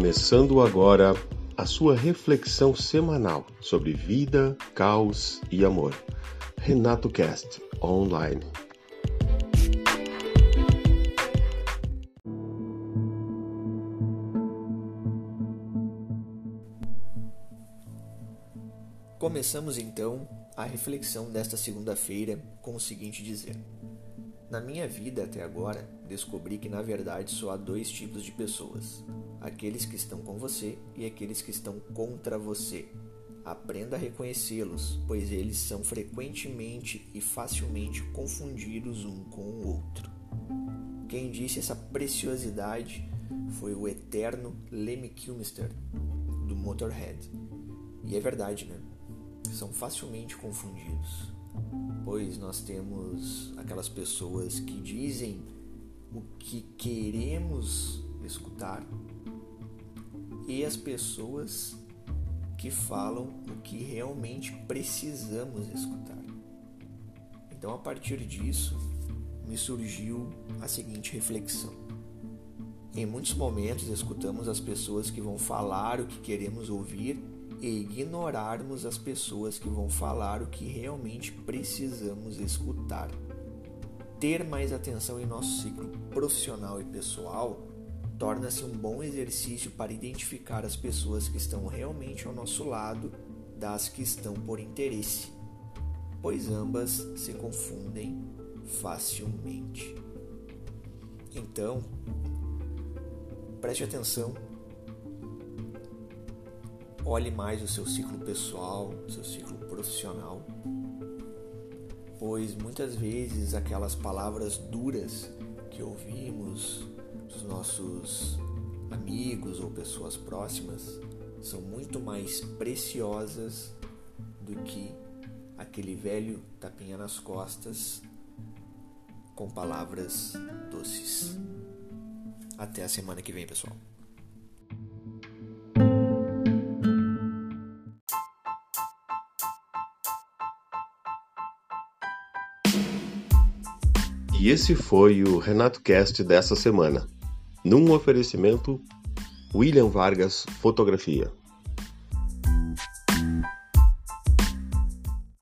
Começando agora a sua reflexão semanal sobre vida, caos e amor. Renato Cast Online. Começamos então a reflexão desta segunda-feira com o seguinte dizer: Na minha vida até agora, descobri que na verdade só há dois tipos de pessoas: aqueles que estão com você e aqueles que estão contra você. Aprenda a reconhecê-los, pois eles são frequentemente e facilmente confundidos um com o outro. Quem disse essa preciosidade foi o eterno Lemmy Kilmister, do Motorhead. E é verdade, né? São facilmente confundidos, pois nós temos aquelas pessoas que dizem o que queremos escutar e as pessoas que falam o que realmente precisamos escutar. Então, a partir disso, me surgiu a seguinte reflexão. Em muitos momentos, escutamos as pessoas que vão falar o que queremos ouvir e ignorarmos as pessoas que vão falar o que realmente precisamos escutar. Ter mais atenção em nosso ciclo profissional e pessoal torna-se um bom exercício para identificar as pessoas que estão realmente ao nosso lado das que estão por interesse, pois ambas se confundem facilmente. Então, preste atenção Olhe mais o seu ciclo pessoal, o seu ciclo profissional, pois muitas vezes aquelas palavras duras que ouvimos dos nossos amigos ou pessoas próximas são muito mais preciosas do que aquele velho tapinha nas costas com palavras doces. Até a semana que vem, pessoal. E esse foi o Renato Cast dessa semana, num oferecimento William Vargas Fotografia.